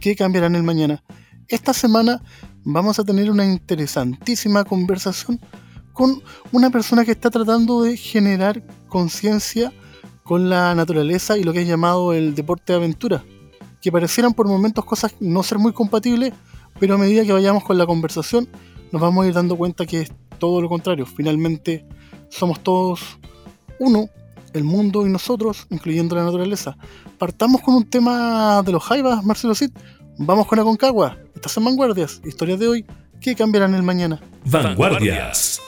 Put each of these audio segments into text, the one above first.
que cambiarán el mañana. Esta semana vamos a tener una interesantísima conversación con una persona que está tratando de generar conciencia con la naturaleza y lo que es llamado el deporte de aventura, que parecieran por momentos cosas no ser muy compatibles, pero a medida que vayamos con la conversación nos vamos a ir dando cuenta que es todo lo contrario. Finalmente somos todos uno, el mundo y nosotros, incluyendo la naturaleza. Partamos con un tema de los jaivas, Marcelo Cid. Vamos con Aconcagua. Estas son vanguardias, historias de hoy que cambiarán el mañana. Vanguardias.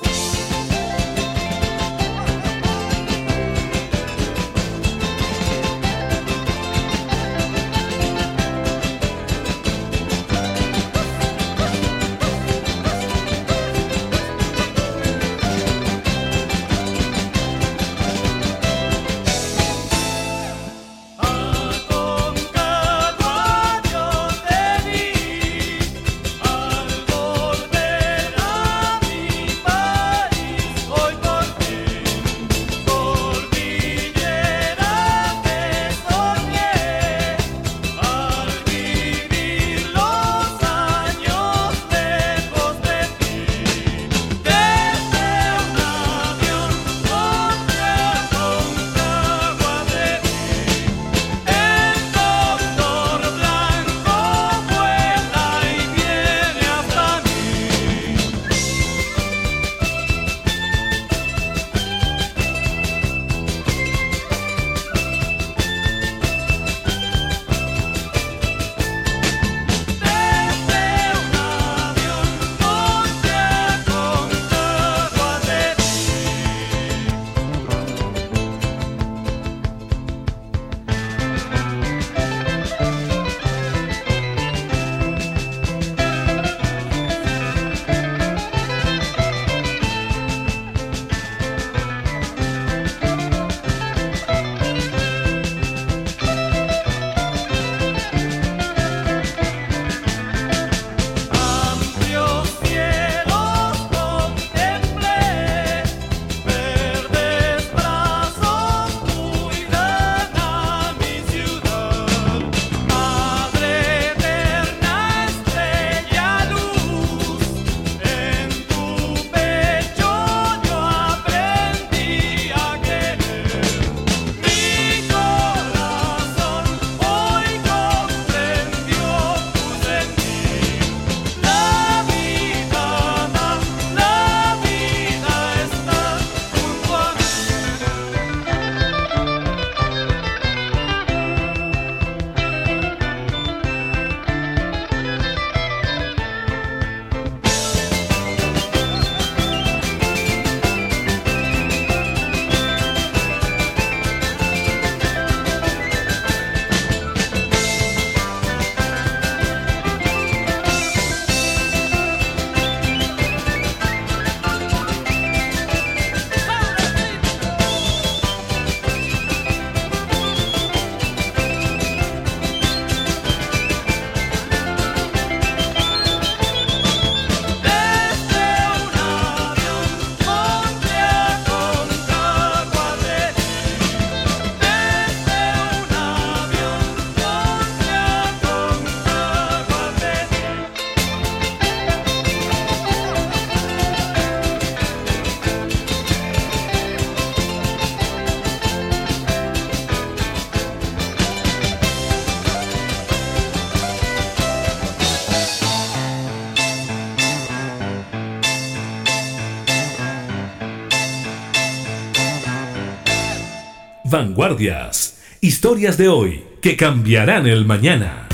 Vanguardias. Historias de hoy que cambiarán el mañana.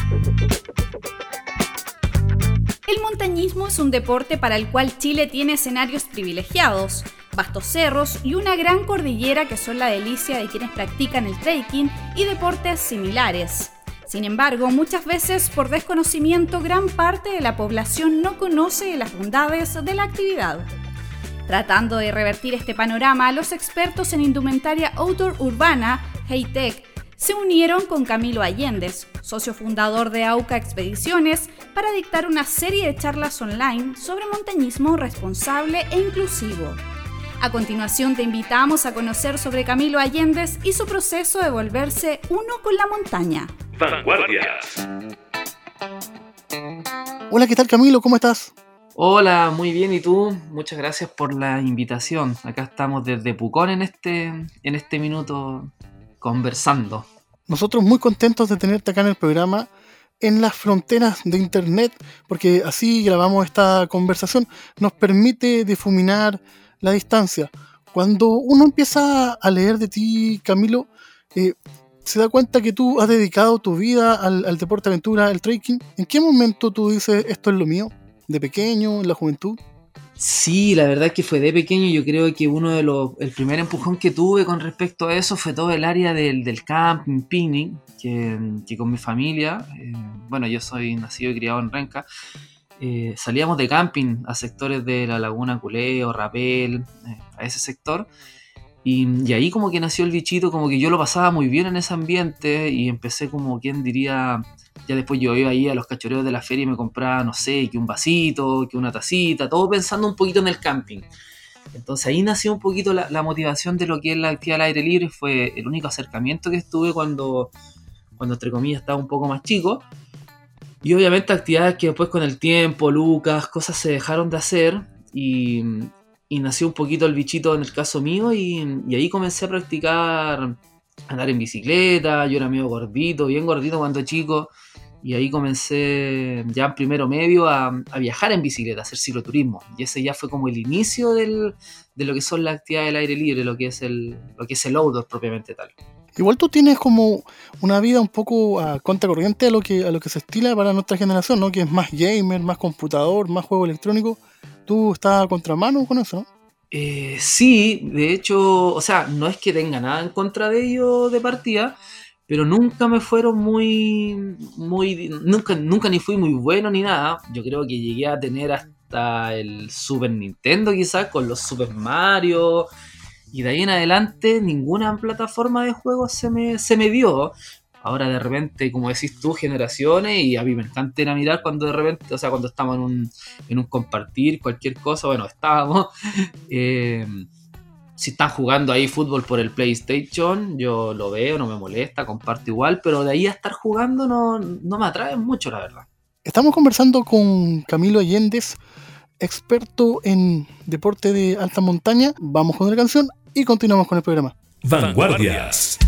El montañismo es un deporte para el cual Chile tiene escenarios privilegiados, vastos cerros y una gran cordillera que son la delicia de quienes practican el trekking y deportes similares. Sin embargo, muchas veces por desconocimiento gran parte de la población no conoce las bondades de la actividad. Tratando de revertir este panorama, los expertos en indumentaria outdoor urbana, Heytech, se unieron con Camilo Allendez, socio fundador de AUCA Expediciones, para dictar una serie de charlas online sobre montañismo responsable e inclusivo. A continuación te invitamos a conocer sobre Camilo Allendez y su proceso de volverse uno con la montaña. Vanguardias. Hola, ¿qué tal Camilo? ¿Cómo estás? Hola, muy bien, ¿y tú? Muchas gracias por la invitación. Acá estamos desde Pucón en este, en este minuto conversando. Nosotros muy contentos de tenerte acá en el programa en las fronteras de Internet, porque así grabamos esta conversación, nos permite difuminar la distancia. Cuando uno empieza a leer de ti, Camilo, eh, se da cuenta que tú has dedicado tu vida al, deporte aventura, al trekking. ¿En qué momento tú dices esto es lo mío? ¿De pequeño, en la juventud? Sí, la verdad es que fue de pequeño. Yo creo que uno de los. El primer empujón que tuve con respecto a eso fue todo el área del, del camping, picnic, que, que, con mi familia. Eh, bueno, yo soy nacido y criado en Renca. Eh, salíamos de camping a sectores de la Laguna Culeo, Rapel, eh, a ese sector. Y, ahí como que nació el bichito, como que yo lo pasaba muy bien en ese ambiente y empecé como quien diría, ya después yo iba ahí a los cachoreos de la feria y me compraba, no sé, que un vasito, que una tacita, todo pensando un poquito en el camping. Entonces ahí nació un poquito la, la motivación de lo que es la actividad al aire libre, fue el único acercamiento que estuve cuando, cuando entre comillas estaba un poco más chico. Y obviamente actividades que después con el tiempo, Lucas, cosas se dejaron de hacer y, nació un poquito el bichito en el caso mío y, ahí comencé a practicar andar en bicicleta, yo era medio gordito, bien gordito cuando chico y ahí comencé ya en primero medio a, viajar en bicicleta, a hacer cicloturismo y ese ya fue como el inicio de lo que son las actividades del aire libre, lo que es el, lo que es el outdoor propiamente tal. Igual tú tienes como una vida un poco a contracorriente a lo que a lo que se estila para nuestra generación, ¿no? Que es más gamer, más computador, más juego electrónico. ¿Tú estás a contramano con eso, eh, sí, de hecho, o sea, no es que tenga nada en contra de ello de partida, pero nunca me fueron muy, muy, nunca, nunca ni fui muy bueno ni nada. Yo creo que llegué a tener hasta el Super Nintendo quizás con los Super Mario y de ahí en adelante ninguna plataforma de juego se me, se me dio. Ahora de repente, como decís tú, generaciones, y a mí me encanta ir a mirar cuando de repente, o sea, cuando estamos en un, en un compartir, cualquier cosa, bueno, estábamos. Eh, si están jugando ahí fútbol por el PlayStation, yo lo veo, no me molesta, comparto igual, pero de ahí a estar jugando no, no me atrae mucho, la verdad. Estamos conversando con Camilo Allendez, experto en deporte de alta montaña. Vamos con la canción y continuamos con el programa. Vanguardias.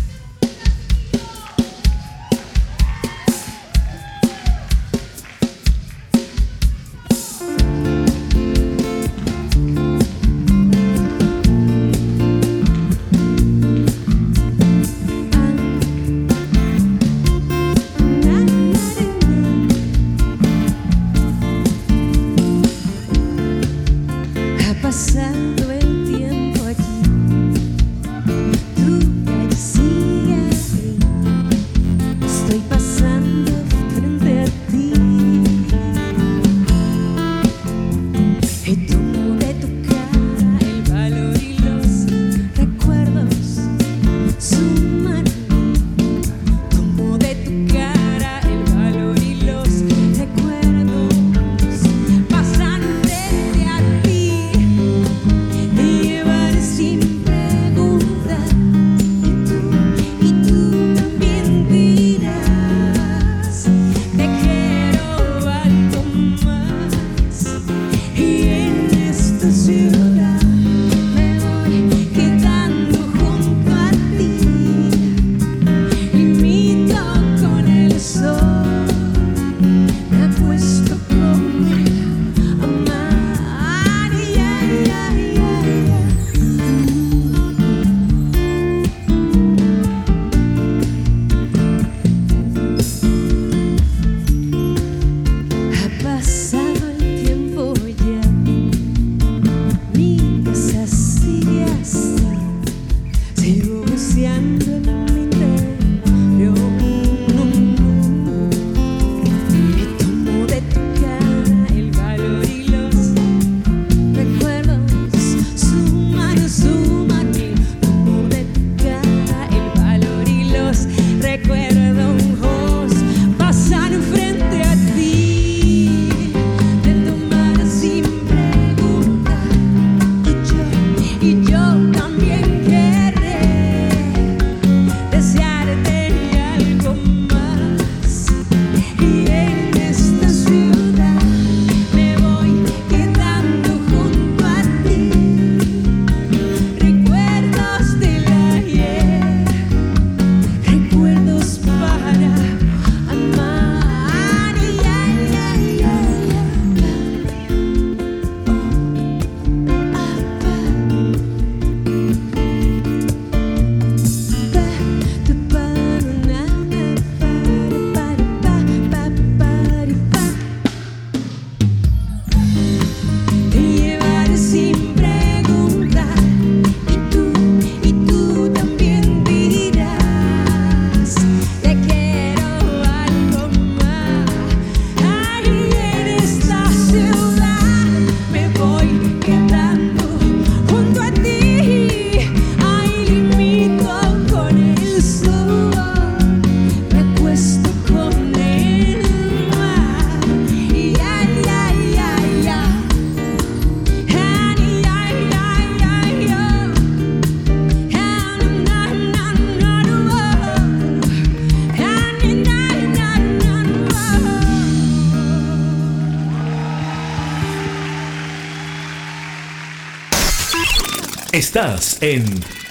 Estás en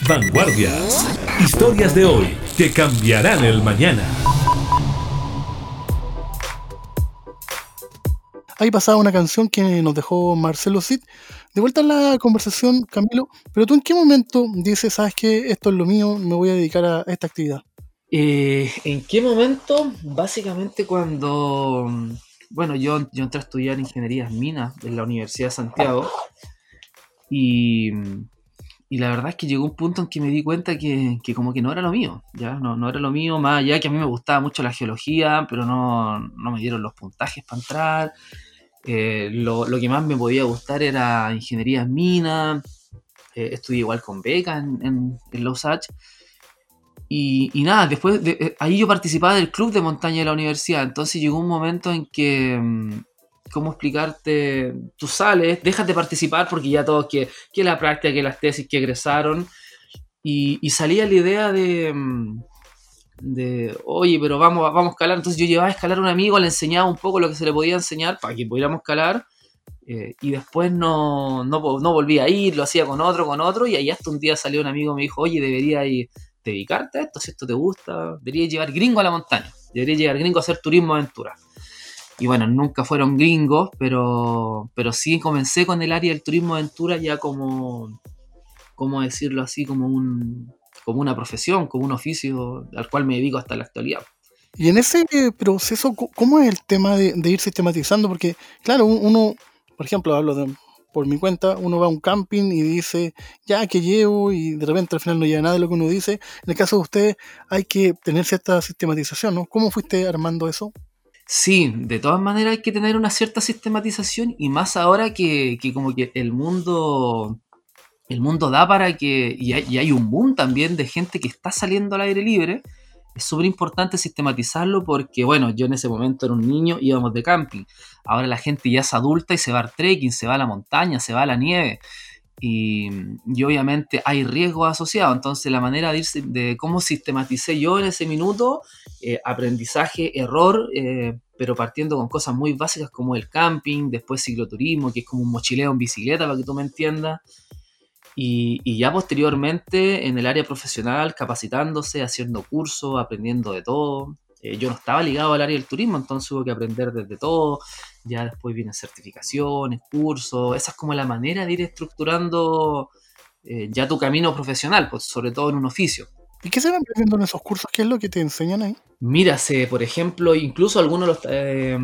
Vanguardias. Historias de hoy que cambiarán el mañana. Ahí pasaba una canción que nos dejó Marcelo Cid. De vuelta a la conversación, Camilo, pero tú en qué momento dices, sabes que esto es lo mío, me voy a dedicar a esta actividad? Eh, ¿En qué momento? Básicamente cuando, bueno, yo, yo entré a estudiar ingenierías minas en la Universidad de Santiago y, y la verdad es que llegó un punto en que me di cuenta que, que como que no era lo mío, ya no, no, era lo mío, más allá que a mí me gustaba mucho la geología, pero no, no me dieron los puntajes para entrar. Eh, lo, lo, que más me podía gustar era ingeniería en minas, eh, estudié igual con beca en, en, la USACH y, y, nada, después de, eh, ahí yo participaba del club de montaña de la universidad, entonces llegó un momento en que, mm, ¿cómo explicarte? Tú sales, dejas de participar porque ya todos, que, que la práctica, que las tesis que egresaron, y, salía la idea de, mm, de, oye, pero vamos, vamos a escalar, entonces yo llevaba a escalar a un amigo, le enseñaba un poco lo que se le podía enseñar para que pudiéramos escalar, eh, y después no, no, no volví a ir, lo hacía con otro, con otro, y ahí hasta un día salió un amigo y me dijo, oye, debería ir dedicarte a esto, si esto te gusta, deberías llevar gringo a la montaña, deberías llevar gringo a hacer turismo aventura. Y bueno, nunca fueron gringos, pero, pero sí comencé con el área del turismo aventura ya como, ¿cómo decirlo así? Como, un, como una profesión, como un oficio al cual me dedico hasta la actualidad. Y en ese proceso, ¿cómo es el tema de, de ir sistematizando? Porque, claro, uno, por ejemplo, hablo de, por mi cuenta, uno va a un camping y dice, ya que llevo, y de repente al final no llega nada de lo que uno dice. En el caso de usted, hay que tener cierta sistematización, ¿no? ¿Cómo fuiste armando eso? Sí, de todas maneras hay que tener una cierta sistematización y más ahora que, como que el mundo el mundo da para que y hay, y hay, un boom también de gente que está saliendo al aire libre es súper importante sistematizarlo porque, bueno, yo en ese momento era un niño, íbamos de camping. Ahora la gente ya es adulta y se va al trekking, se va a la montaña, se va a la nieve. Y, y obviamente hay riesgos asociados. Entonces la manera de, irse, de cómo sistematicé yo en ese minuto, eh, aprendizaje, error, eh, pero partiendo con cosas muy básicas como el camping, después cicloturismo, que es como un mochileo en bicicleta, para que tú me entiendas. Y, y, ya posteriormente en el área profesional, capacitándose, haciendo cursos, aprendiendo de todo. Eh, yo no estaba ligado al área del turismo, entonces hubo que aprender desde todo. Ya después vienen certificaciones, cursos. Esa es como la manera de ir estructurando eh, ya tu camino profesional, pues, sobre todo en un oficio. ¿Y qué se van aprendiendo en esos cursos? ¿Qué es lo que te enseñan ahí? Mírase, por ejemplo, incluso algunos de los, eh,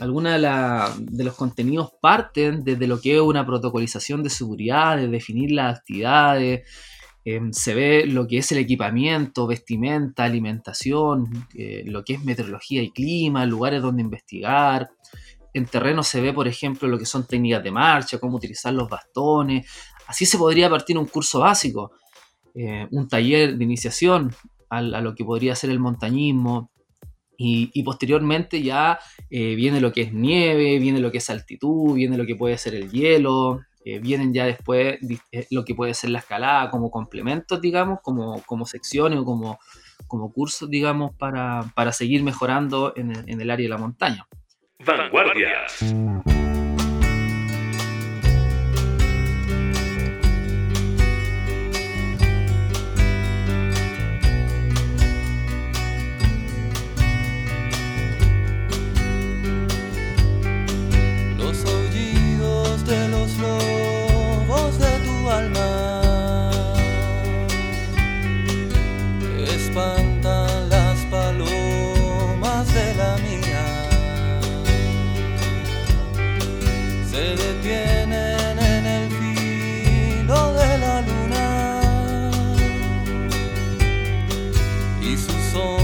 alguna de, la, de, los contenidos parten desde lo que es una protocolización de seguridad, de definir las actividades, eh, se ve lo que es el equipamiento, vestimenta, alimentación, eh, lo que es meteorología y clima, lugares donde investigar. En terreno se ve, por ejemplo, lo que son técnicas de marcha, cómo utilizar los bastones. Así se podría partir un curso básico eh, un taller de iniciación a, a, lo que podría ser el montañismo. Y, y posteriormente ya eh, viene lo que es nieve, viene lo que es altitud, viene lo que puede ser el hielo, eh, vienen ya después eh, lo que puede ser la escalada como complementos, digamos, como, como secciones o como, como cursos, digamos, para, para seguir mejorando en el, en el área de la montaña. Vanguardia. las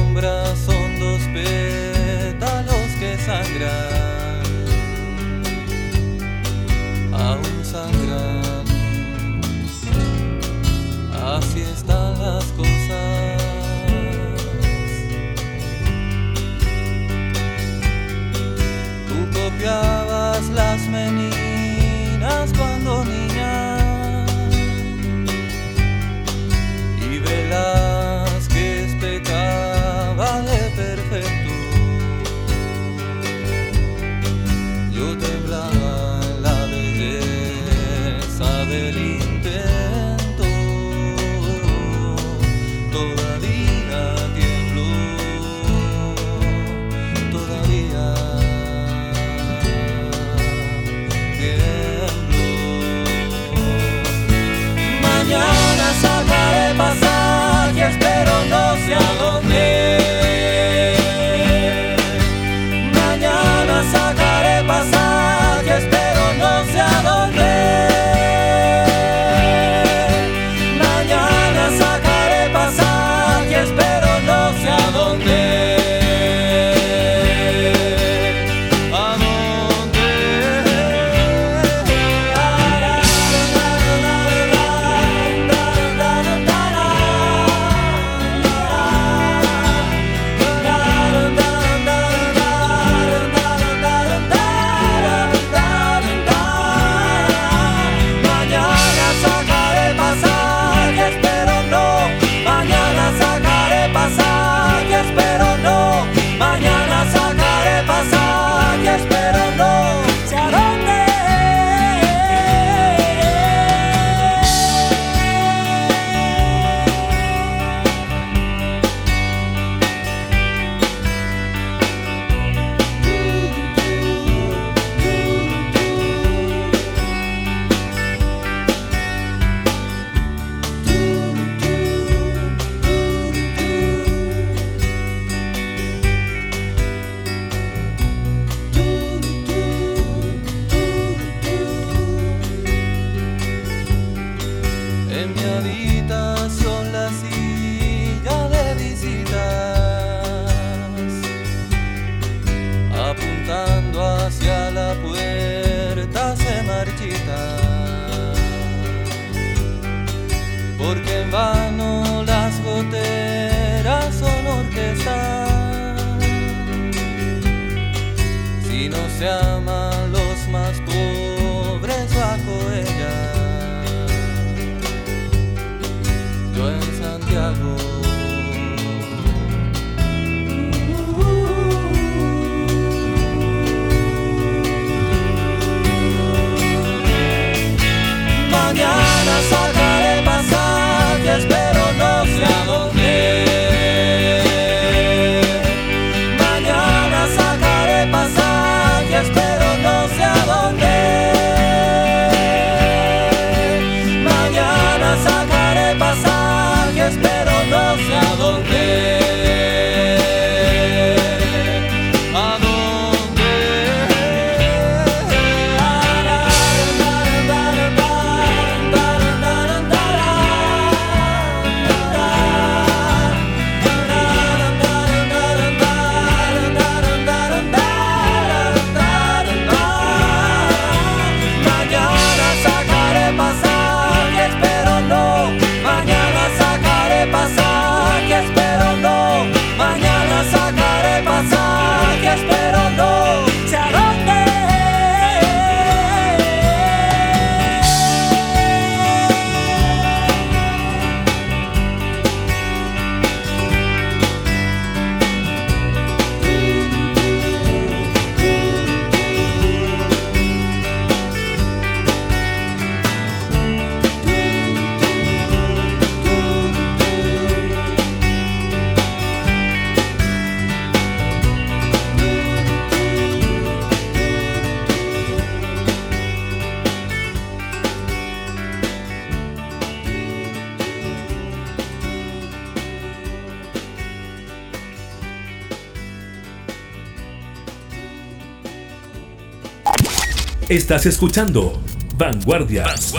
Estás escuchando Vanguardias.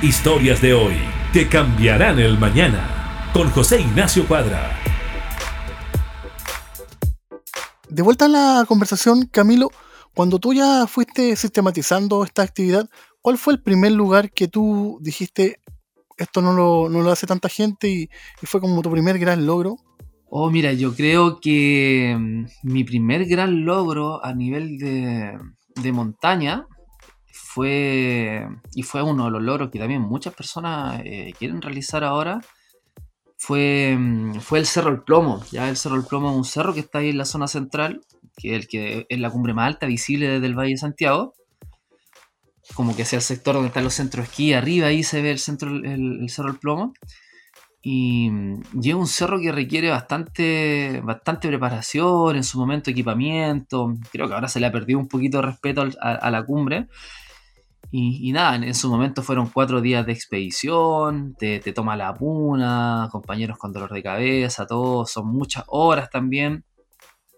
Historias de hoy que cambiarán el mañana. Con José Ignacio Cuadra. De vuelta a la conversación, Camilo, cuando tú ya fuiste sistematizando esta actividad, ¿cuál fue el primer lugar que tú dijiste, esto no lo, no lo hace tanta gente y, y fue como tu primer gran logro? Oh, mira, yo creo que mm, mi primer gran logro a nivel de, de montaña fue, y fue uno de los logros que también muchas personas eh, quieren realizar ahora, fue, mm, fue el Cerro El Plomo. Ya el Cerro El Plomo es un cerro que está ahí en la zona central, que es el que es la cumbre más alta visible desde el Valle de Santiago. Como que sea el sector donde están los centros de esquí, arriba ahí se ve el, centro, el, Cerro El Plomo. Y, y es un cerro que requiere bastante, bastante preparación, en su momento equipamiento. Creo que ahora se le ha perdido un poquito de respeto a la cumbre. Y, nada, en, su momento fueron cuatro días de expedición, te, toma la puna, compañeros con dolor de cabeza, todo, son muchas horas también.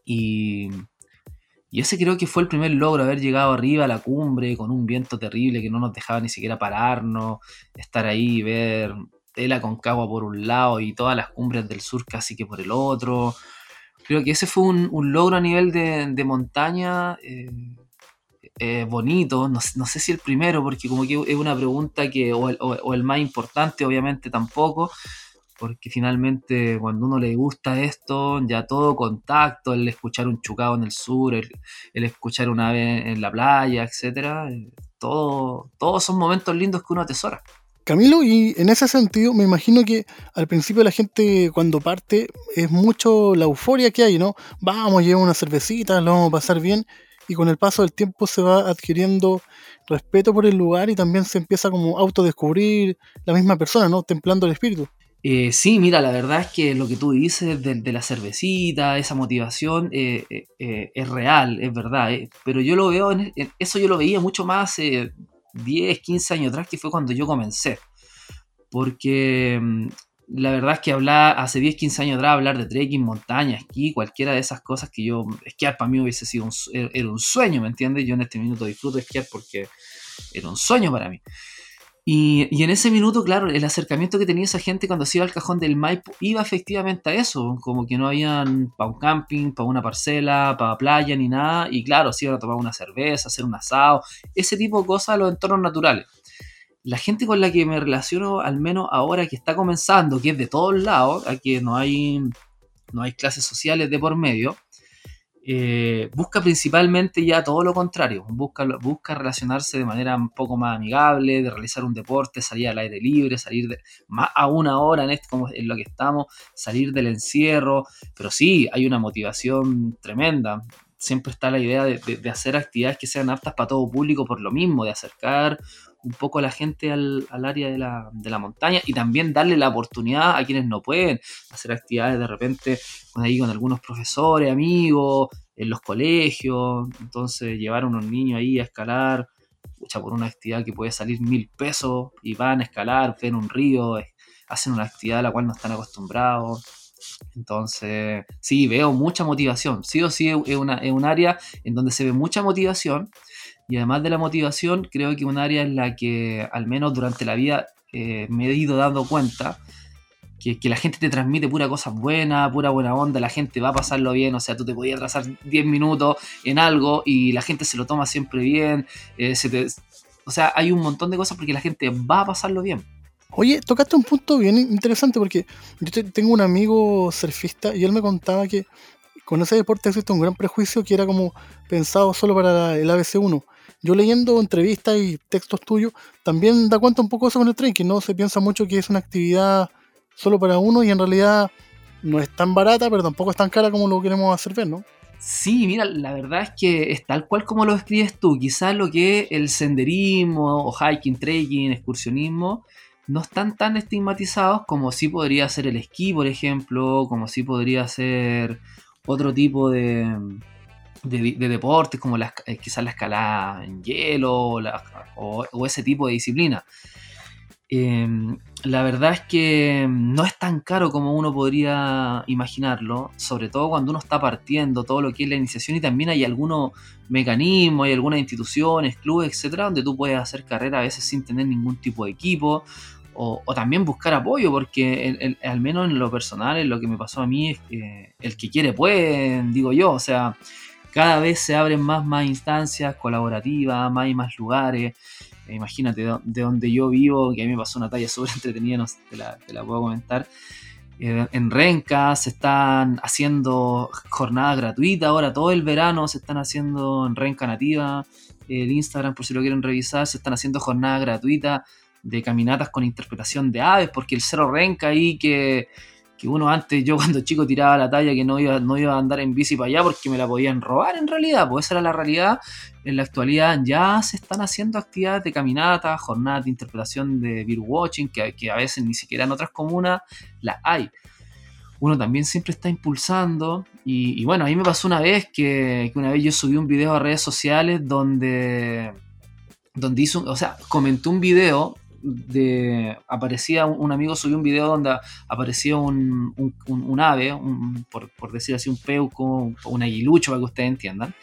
Y, Y ese creo que fue el primer logro, haber llegado arriba a la cumbre con un viento terrible que no nos dejaba ni siquiera pararnos, estar ahí y ver el Aconcagua por un lado y todas las cumbres del sur casi que por el otro. Creo que ese fue un, logro a nivel de, montaña eh, eh, bonito, no, sé si el primero, porque como que es una pregunta que, o el, o el más importante obviamente tampoco, porque finalmente cuando uno le gusta esto, ya todo contacto, el escuchar un chucado en el sur, el, escuchar una ave en la playa, etcétera, eh, todo, todos son momentos lindos que uno atesora. Camilo, y en ese sentido me imagino que al principio la gente cuando parte es mucho la euforia que hay, ¿no? Vamos, llevamos una cervecita, lo vamos a pasar bien, y con el paso del tiempo se va adquiriendo respeto por el lugar y también se empieza como autodescubrir la misma persona, ¿no? Templando el espíritu. Eh, sí, mira, la verdad es que lo que tú dices de, la cervecita, esa motivación, eh, eh, es real, es verdad. pero yo lo veo, en, eso yo lo veía mucho más hace 10, 15 años atrás, que fue cuando yo comencé. Porque mm, la verdad es que hablar, hace 10, 15 años atrás, hablar de trekking, montaña, esquí, cualquiera de esas cosas que yo, esquiar para mí hubiese sido un, era un sueño, ¿me entiendes? Yo en este minuto disfruto de esquiar porque era un sueño para mí. Y, en ese minuto, claro, el acercamiento que tenía esa gente cuando se iba al cajón del Maipo iba efectivamente a eso, como que no habían para un camping, para una parcela, para playa ni nada, y claro, se iban a tomar una cerveza, hacer un asado, ese tipo de cosas, los entornos naturales. La gente con la que me relaciono, al menos ahora que está comenzando, que es de todos lados, aquí no hay, no hay clases sociales de por medio, eh, busca principalmente ya todo lo contrario, busca, relacionarse de manera un poco más amigable, de realizar un deporte, salir al aire libre, salir de, más a una hora en, como en lo que estamos, salir del encierro, pero sí, hay una motivación tremenda. Siempre está la idea de, de hacer actividades que sean aptas para todo público por lo mismo, de acercar un poco a la gente al, área de la, montaña y también darle la oportunidad a quienes no pueden hacer actividades de repente con, ahí, con algunos profesores, amigos, en los colegios, entonces llevar a unos niños ahí a escalar, pucha, por una actividad que puede salir mil pesos y van a escalar, ven un río, hacen una actividad a la cual no están acostumbrados. Entonces, sí, veo mucha motivación. Sí o sí es, una, es un área en donde se ve mucha motivación y además de la motivación, creo que un área en la que, al menos durante la vida, eh, me he ido dando cuenta que, la gente te transmite pura cosa buena, pura buena onda, la gente va a pasarlo bien, o sea, tú te podías atrasar 10 minutos en algo y la gente se lo toma siempre bien, eh, o sea, hay un montón de cosas porque la gente va a pasarlo bien. Oye, tocaste un punto bien interesante porque yo tengo un amigo surfista y él me contaba que con ese deporte existe un gran prejuicio que era como pensado solo para el ABC1. Yo leyendo entrevistas y textos tuyos, también da cuenta un poco eso con el que no se piensa mucho que es una actividad solo para uno y en realidad no es tan barata, pero tampoco es tan cara como lo queremos hacer ver, ¿no? Sí, mira, la verdad es que es tal cual como lo escribes tú. Quizás lo que es el senderismo o hiking, trekking, excursionismo, no están tan estigmatizados como sí podría ser el esquí, por ejemplo, como sí podría ser otro tipo de, de, deportes como la, eh, quizás la escalada en hielo o, ese tipo de disciplina. Em, la verdad es que no es tan caro como uno podría imaginarlo, sobre todo cuando uno está partiendo todo lo que es la iniciación y también hay algunos mecanismos, hay algunas instituciones, clubes, etcétera, donde tú puedes hacer carrera a veces sin tener ningún tipo de equipo o, también buscar apoyo, porque al menos en lo personal, lo que me pasó a mí, es que el que quiere puede, digo yo, o sea, cada vez se abren más, más instancias colaborativas, más y más lugares. Eh, imagínate de, donde yo vivo, que a mí me pasó una talla súper entretenida, no sé, te, la, puedo comentar. Eh, en Renca se están haciendo jornadas gratuitas ahora, todo el verano se están haciendo en Renca Nativa, el Instagram por si lo quieren revisar, se están haciendo jornadas gratuitas de caminatas con interpretación de aves, porque el Cerro Renca ahí que que uno antes, yo cuando chico tiraba la talla que no iba, no iba a andar en bici para allá porque me la podían robar en realidad, pues esa era la realidad. En la actualidad ya se están haciendo actividades de caminata, jornadas de interpretación de watching que, que a veces ni siquiera en otras comunas las hay. Uno también siempre está impulsando y, bueno, a mí me pasó una vez que, que, una vez yo subí un video a redes sociales donde, donde hizo, o sea, comentó un video aparecía un, amigo subió un video donde aparecía un, un, ave, por, decir así, un peuco, un aguilucho para que ustedes entiendan.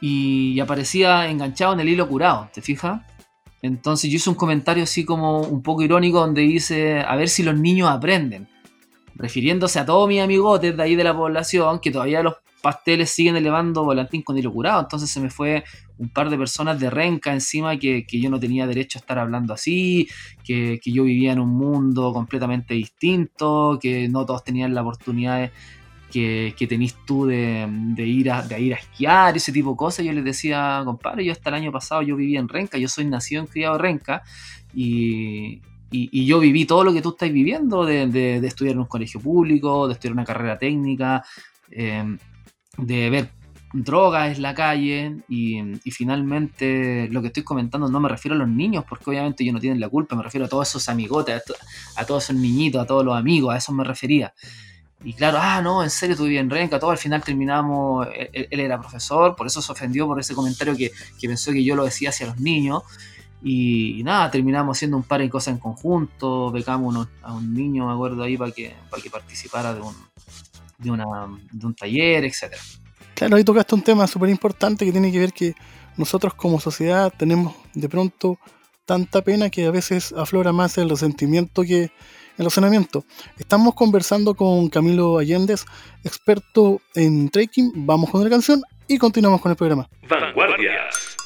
y aparecía enganchado en el hilo curado, ¿te fijas? Entonces yo hice un comentario así como un poco irónico donde dice, a ver si los niños aprenden, refiriéndose a todos mis amigotes de ahí de la población, que todavía los pasteles siguen elevando volantín con hilo curado, entonces se me fue un par de personas de renca encima que, que yo no tenía derecho a estar hablando así, que, que, yo vivía en un mundo completamente distinto, que no todos tenían la oportunidad que, que tenés tú de, de, ir a, de ir a esquiar, ese tipo de cosas. Yo les decía, compadre, yo hasta el año pasado yo vivía en Renca, yo soy nacido en criado Renca y, y, yo viví todo lo que tú estás viviendo, de, de, de, estudiar en un colegio público, de estudiar una carrera técnica, eh, de ver drogas en la calle y, finalmente lo que estoy comentando no me refiero a los niños porque obviamente ellos no tienen la culpa, me refiero a todos esos amigotes, a, to, a todos esos niñitos, a todos los amigos, a eso me refería. Y claro, ah, no, en serio, tú vivías en Renca, todo al final terminamos, él, era profesor, por eso se ofendió por ese comentario que, que pensó que yo lo decía hacia los niños. Y, nada, terminamos haciendo un par de cosas en conjunto, becamos a un niño, me acuerdo ahí, para que, para que participara de un, de, una, de un taller, etc. Claro, ahí tocaste un tema súper importante que tiene que ver que nosotros como sociedad tenemos de pronto tanta pena que a veces aflora más el resentimiento que el razonamiento. Estamos conversando con Camilo Allendez, experto en trekking. Vamos con la canción y continuamos con el programa. Vanguardias.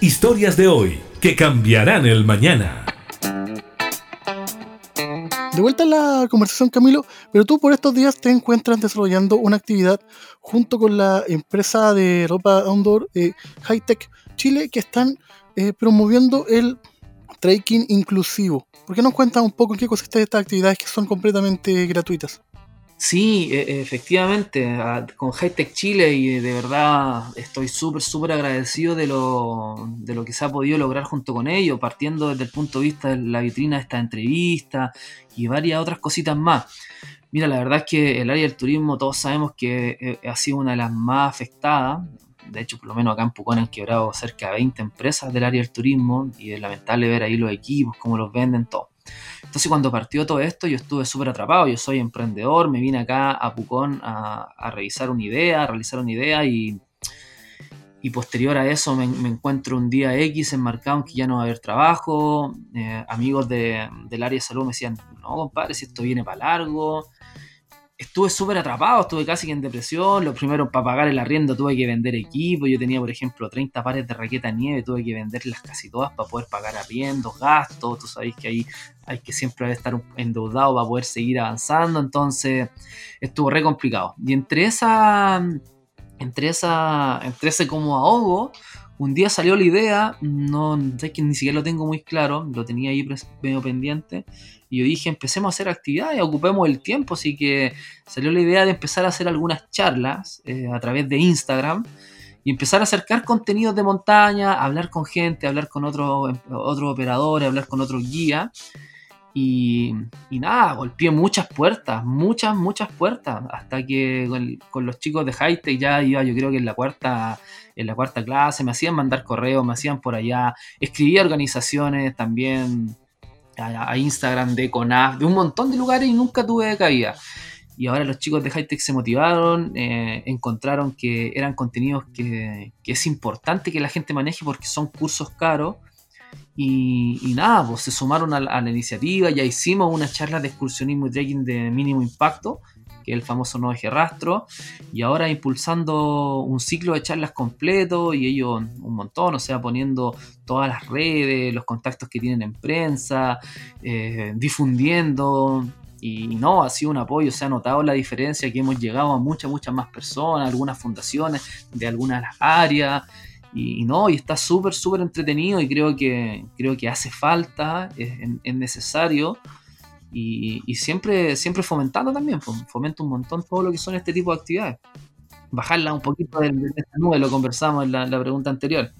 Historias de hoy que cambiarán el mañana. De vuelta a la conversación, Camilo, pero tú por estos días te encuentras desarrollando una actividad junto con la empresa de ropa outdoor eh, Hightech Chile que están eh, promoviendo el trekking inclusivo. ¿Por qué nos cuentas un poco en qué consiste estas actividades que son completamente gratuitas? Sí, e- efectivamente, a- con Hightech Chile y de verdad estoy súper, súper agradecido de lo, de lo que se ha podido lograr junto con ellos, partiendo desde el punto de vista de la vitrina de esta entrevista y varias otras cositas más. Mira, la verdad es que el área del turismo todos sabemos que eh, ha sido una de las más afectadas. De hecho, por lo menos acá en Pucón han quebrado cerca de 20 empresas del área del turismo y es lamentable ver ahí los equipos, cómo los venden, todo. Entonces cuando partió todo esto yo estuve súper atrapado, yo soy emprendedor, me vine acá a Pucón a, revisar una idea, a realizar una idea y, posterior a eso me, encuentro un día X enmarcado en que ya no va a haber trabajo, eh, amigos de- del área de salud me decían, no compadre, si esto viene para largo, estuve súper atrapado, estuve casi que en depresión. Lo primero, para pagar el arriendo tuve que vender equipo. Yo tenía, por ejemplo, 30 pares de raqueta nieve, tuve que venderlas casi todas para poder pagar arriendos, gastos. Tú sabéis que ahí hay que siempre estar endeudado para poder seguir avanzando. Entonces, estuvo re complicado. Y entre esa. Entre esa. Entre ese como ahogo. Un día salió la idea, no sé que ni siquiera lo tengo muy claro, lo tenía ahí medio pendiente, y yo dije, empecemos a hacer actividades, ocupemos el tiempo, así que salió la idea de empezar a hacer algunas charlas eh, a través de Instagram y empezar a acercar contenidos de montaña, hablar con gente, hablar con otros otro operadores, hablar con otros guías. Y, y nada, golpeé muchas puertas, muchas, muchas puertas, hasta que con, con los chicos de Hightech ya iba, yo creo que en la cuarta, en la cuarta clase, me hacían mandar correos, me hacían por allá, escribía organizaciones también a, a Instagram de CONAF, de un montón de lugares y nunca tuve cabida. Y ahora los chicos de Hightech se motivaron, eh, encontraron que eran contenidos que, es importante que la gente maneje porque son cursos caros. Y, y nada, pues se sumaron a, a la iniciativa, ya hicimos una charla de excursionismo y trekking de mínimo impacto, que es el famoso no eje rastro, y ahora impulsando un ciclo de charlas completo y ellos un montón, o sea, poniendo todas las redes, los contactos que tienen en prensa, eh, difundiendo. Y no, ha sido un apoyo, se ha notado la diferencia que hemos llegado a muchas, muchas más personas, algunas fundaciones de algunas áreas. Y, no, y está súper, súper entretenido y creo que, creo que hace falta, es necesario. Y, y siempre, siempre fomentando también, fom- fomento un montón todo lo que son este tipo de actividades. Bajarla un poquito de, de esta nube, lo conversamos en la, la pregunta anterior.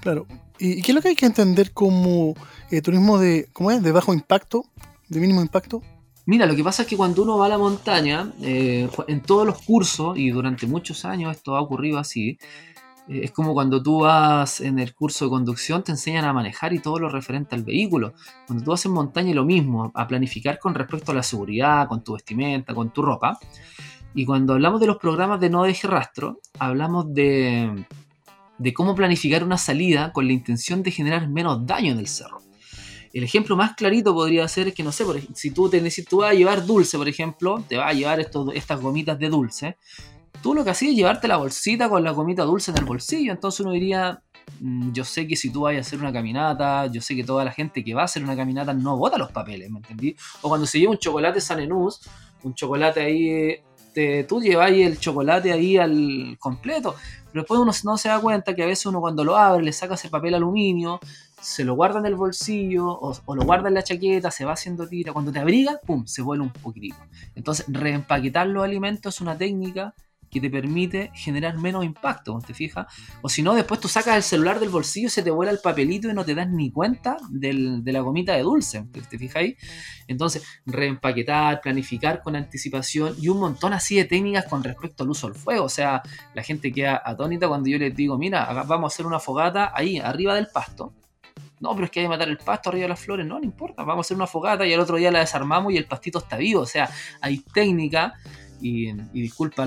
Claro. ¿Y qué es lo que hay que entender como eh, turismo de, ¿cómo es? de bajo impacto, de mínimo impacto? Mira, lo que pasa es que cuando uno va a la montaña, eh, en todos los cursos, y durante muchos años esto ha ocurrido así, es como cuando tú vas en el curso de conducción, te enseñan a manejar y todo lo referente al vehículo. Cuando tú vas en montaña, lo mismo, a planificar con respecto a la seguridad, con tu vestimenta, con tu ropa. Y cuando hablamos de los programas de no deje rastro, hablamos de, cómo planificar una salida con la intención de generar menos daño en el cerro. El ejemplo más clarito podría ser que, no sé, por si tú, te, si tú vas a llevar dulce, por ejemplo, te vas a llevar estas gomitas de dulce, tú lo que hacías es llevarte la bolsita con la gomita dulce en el bolsillo, entonces uno diría, mm, yo sé que si tú vas a hacer una caminata, yo sé que toda la gente que va a hacer una caminata no bota los papeles, ¿me entendí? O cuando se lleva un chocolate Sanenús, un chocolate ahí, te- tú lleváis el chocolate ahí al completo, pero después uno no se da cuenta que a veces uno cuando lo abre le saca ese papel aluminio, se lo guarda en el bolsillo o, lo guarda en la chaqueta, se va haciendo tira. Cuando te abriga, pum, se vuelve un poquitito. Entonces, reempaquetar los alimentos es una técnica que te permite generar menos impacto, ¿te fijas? O si no, después tú sacas el celular del bolsillo, se te vuela el papelito y no te das ni cuenta del- de la gomita de dulce, ¿te fijáis? Entonces, reempaquetar, planificar con anticipación y un montón así de técnicas con respecto al uso del fuego. O sea, la gente queda atónita cuando yo les digo, mira, vamos a hacer una fogata ahí, arriba del pasto. No, pero es que hay que matar el pasto arriba de las flores. No, no importa. Vamos a hacer una fogata y al otro día la desarmamos y el pastito está vivo. O sea, hay técnica. Y, y disculpa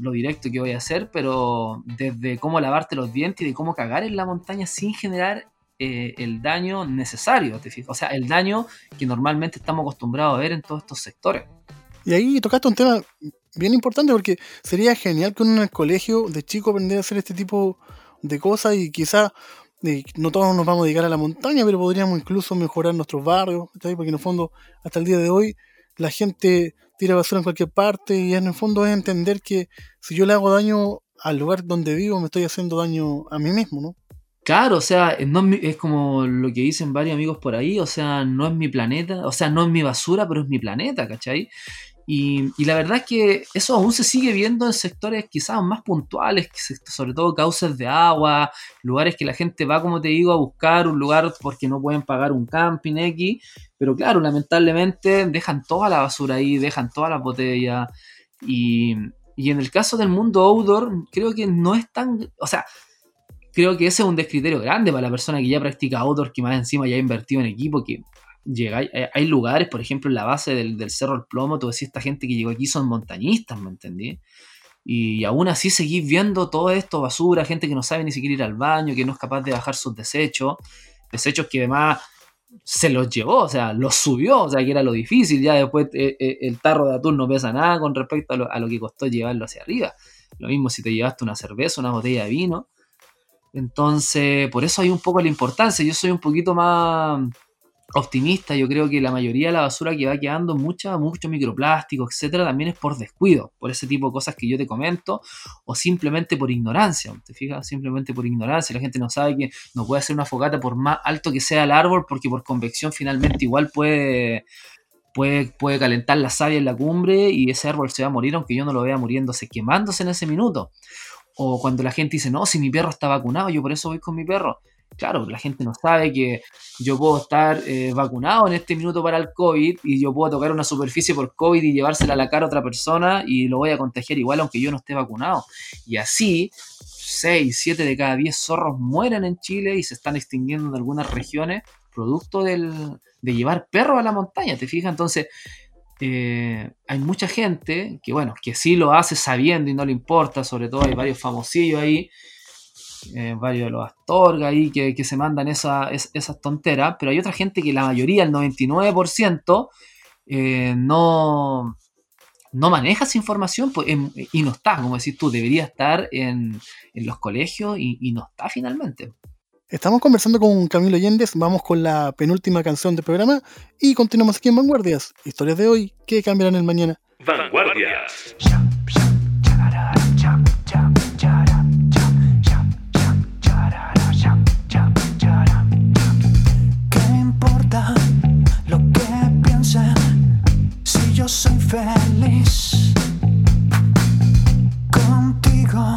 lo directo que voy a hacer, pero desde cómo lavarte los dientes y de cómo cagar en la montaña sin generar eh, el daño necesario. ¿te? O sea, el daño que normalmente estamos acostumbrados a ver en todos estos sectores. Y ahí tocaste un tema bien importante porque sería genial que uno en el colegio de chico aprendiera a hacer este tipo de cosas y quizás eh, no todos nos vamos a dedicar a la montaña, pero podríamos incluso mejorar nuestros barrios, porque en el fondo, hasta el día de hoy, la gente tira basura en cualquier parte y en el fondo es entender que si yo le hago daño al lugar donde vivo, me estoy haciendo daño a mí mismo, ¿no? Claro, o sea, no es, es como lo que dicen varios amigos por ahí, o sea, no es mi planeta, o sea, no es mi basura, pero es mi planeta, ¿cachai? Y, la verdad es que eso aún se sigue viendo en sectores quizás más puntuales, sobre todo cauces de agua, lugares que la gente va, como te digo, a buscar un lugar porque no pueden pagar un camping X, pero claro, lamentablemente dejan toda la basura ahí, dejan todas las botellas, y, y en el caso del mundo outdoor, creo que no es tan, o sea, creo que ese es un descriterio grande para la persona que ya practica outdoor, que más encima ya ha invertido en equipo, que llega, hay, hay lugares, por ejemplo, en la base del, del Cerro El Plomo, tú decís, esta gente que llegó aquí son montañistas, ¿me entendí? Y aún así seguís viendo todo esto, basura, gente que no sabe ni siquiera ir al baño, que no es capaz de bajar sus desechos, desechos que además se los llevó, o sea, los subió, o sea, que era lo difícil, ya después eh, eh, el tarro de atún no pesa nada con respecto a lo, a lo que costó llevarlo hacia arriba. Lo mismo si te llevaste una cerveza, una botella de vino. Entonces, por eso hay un poco la importancia. Yo soy un poquito más optimista. Yo creo que la mayoría de la basura que va quedando, mucha, mucho microplástico, etcétera, también es por descuido, por ese tipo de cosas que yo te comento, o simplemente por ignorancia. ¿Te fijas? Simplemente por ignorancia. La gente no sabe que no puede hacer una fogata por más alto que sea el árbol, porque por convección finalmente igual puede. Puede, puede calentar la savia en la cumbre y ese árbol se va a morir aunque yo no lo vea muriéndose, quemándose en ese minuto. O cuando la gente dice, no, si mi perro está vacunado, yo por eso voy con mi perro. Claro, la gente no sabe que yo puedo estar eh, vacunado en este minuto para el COVID y yo puedo tocar una superficie por COVID y llevársela a la cara a otra persona y lo voy a contagiar igual aunque yo no esté vacunado. Y así, 6, 7 de cada 10 zorros mueren en Chile y se están extinguiendo en algunas regiones producto del, de llevar perros a la montaña, ¿te fijas? Entonces, eh, hay mucha gente que, bueno, que sí lo hace sabiendo y no le importa, sobre todo hay varios famosillos ahí, eh, varios de los Astorga ahí que, que se mandan esa, es- esas tonteras, pero hay otra gente que la mayoría, el 99%, eh, no, no maneja esa información pues, em, y no está, como decís tú, debería estar en, en los colegios y, y no está finalmente. Estamos conversando con Camilo Yéndez, vamos con la penúltima canción del programa y continuamos aquí en Vanguardias. Historias de hoy que cambiarán el mañana. Vanguardias. Yo soy feliz? Contigo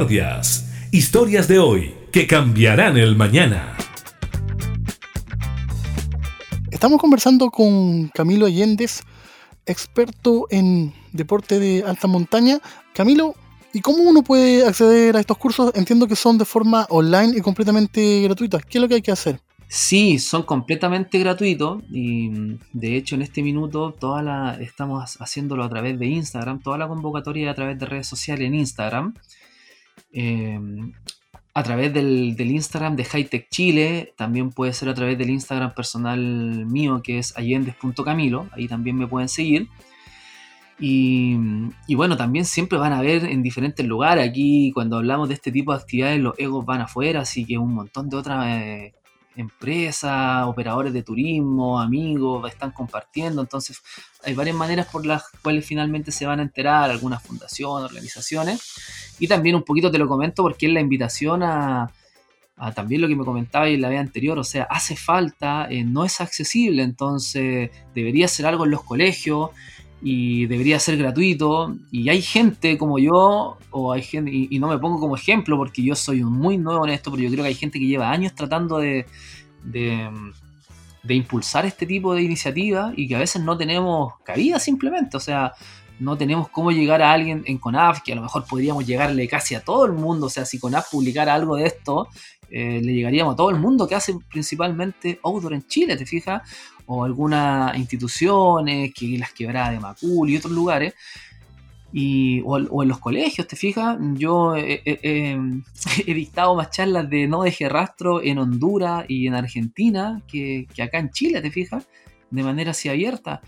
Vanguardias. Historias de hoy que cambiarán el mañana. Estamos conversando con Camilo Allendez, experto en deporte de alta montaña. Camilo, ¿y cómo uno puede acceder a estos cursos? Entiendo que son de forma online y completamente gratuitas. ¿Qué es lo que hay que hacer? Sí, son completamente gratuitos y mm, de hecho en este minuto toda la, estamos haciéndolo a través de Instagram, toda la convocatoria a través de redes sociales en Instagram, eh, a través del, del Instagram de Hightech Chile, también puede ser a través del Instagram personal mío que es allendes.camilo, ahí también me pueden seguir. Y, y bueno, también siempre van a ver en diferentes lugares. Aquí, cuando hablamos de este tipo de actividades, los egos van afuera, así que un montón de otras eh, empresas, operadores de turismo, amigos, están compartiendo. Entonces, hay varias maneras por las cuales finalmente se van a enterar, algunas fundaciones, organizaciones. Y también un poquito te lo comento porque es la invitación a, a también lo que me comentaba en la vez anterior, o sea, hace falta, eh, no es accesible, entonces debería ser algo en los colegios y debería ser gratuito. Y hay gente como yo, o hay gente, y, no me pongo como ejemplo porque yo soy muy nuevo en esto, pero yo creo que hay gente que lleva años tratando de, de, de impulsar este tipo de iniciativas y que a veces no tenemos cabida simplemente, o sea, no tenemos cómo llegar a alguien en CONAF, que a lo mejor podríamos llegarle casi a todo el mundo, o sea, si CONAF publicara algo de esto, eh, le llegaríamos a todo el mundo que hace principalmente outdoor en Chile, ¿te fijas? O algunas instituciones, que las quebradas de Macul y otros lugares, y, o, en los colegios, ¿te fijas? Yo eh, he dictado más charlas de no deje rastro en Honduras y en Argentina que, que acá en Chile, ¿te fijas? De manera así abierta.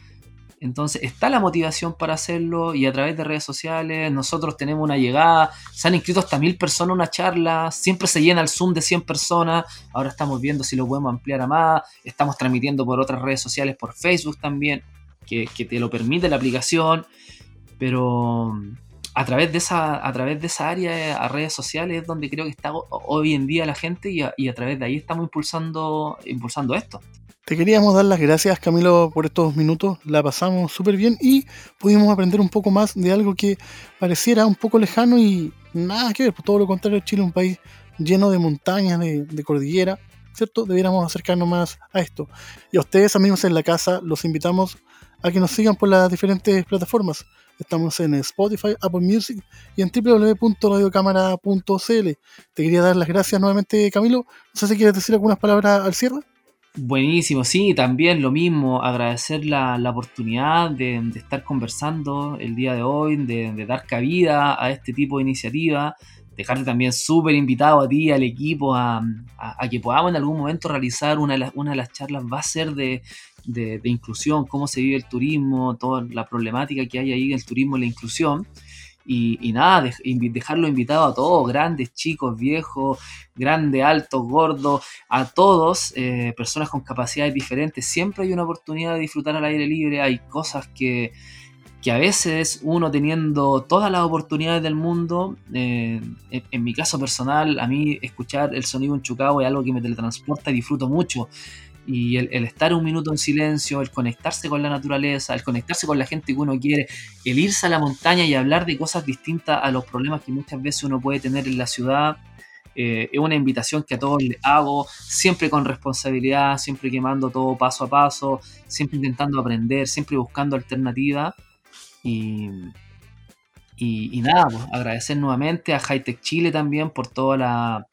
Entonces está la motivación para hacerlo y a través de redes sociales nosotros tenemos una llegada, se han inscrito hasta mil personas a una charla, siempre se llena el Zoom de 100 personas, ahora estamos viendo si lo podemos ampliar a más, estamos transmitiendo por otras redes sociales, por Facebook también, que, que te lo permite la aplicación, pero a través de esa, a través de esa área a redes sociales es donde creo que está ho- hoy en día la gente y a, y a través de ahí estamos impulsando, impulsando esto. Te queríamos dar las gracias, Camilo, por estos minutos. La pasamos súper bien y pudimos aprender un poco más de algo que pareciera un poco lejano y nada que ver. Por todo lo contrario, Chile es un país lleno de montañas, de, de cordillera, ¿cierto? Debiéramos acercarnos más a esto. Y a ustedes, amigos en la casa, los invitamos a que nos sigan por las diferentes plataformas. Estamos en Spotify, Apple Music y en www.radiocámara.cl. Te quería dar las gracias nuevamente, Camilo. No sé si quieres decir algunas palabras al cierre. Buenísimo, sí, también lo mismo, agradecer la, la oportunidad de, de estar conversando el día de hoy, de, de dar cabida a este tipo de iniciativa, dejarte también súper invitado a ti, al equipo, a, a- que podamos en algún momento realizar una de las, una de las charlas, va a ser de, de- de inclusión, cómo se vive el turismo, toda la problemática que hay ahí en el turismo y la inclusión. Y, y nada, invi- dejarlo invitado a todos, grandes, chicos, viejos, grandes, altos, gordos, a todos, eh, personas con capacidades diferentes. Siempre hay una oportunidad de disfrutar al aire libre. Hay cosas que, que a veces uno teniendo todas las oportunidades del mundo, eh, en, en mi caso personal, a mí escuchar el sonido de un chucao es algo que me teletransporta y disfruto mucho. Y el, el estar un minuto en silencio, el conectarse con la naturaleza, el conectarse con la gente que uno quiere, el irse a la montaña y hablar de cosas distintas a los problemas que muchas veces uno puede tener en la ciudad, eh, es una invitación que a todos les hago, siempre con responsabilidad, siempre quemando todo paso a paso, siempre intentando aprender, siempre buscando alternativas. Y, y, nada, pues, agradecer nuevamente a Hightech Chile también por toda la,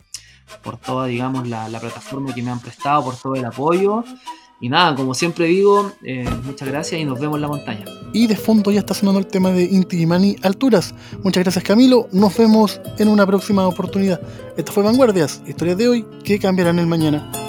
por toda, digamos, la, la, plataforma que me han prestado, por todo el apoyo. Y nada, como siempre digo, eh, muchas gracias y nos vemos en la montaña. Y de fondo ya está sonando el tema de Inti Mani Alturas. Muchas gracias Camilo, nos vemos en una próxima oportunidad. Esto fue Vanguardias, historias de hoy que cambiarán el mañana.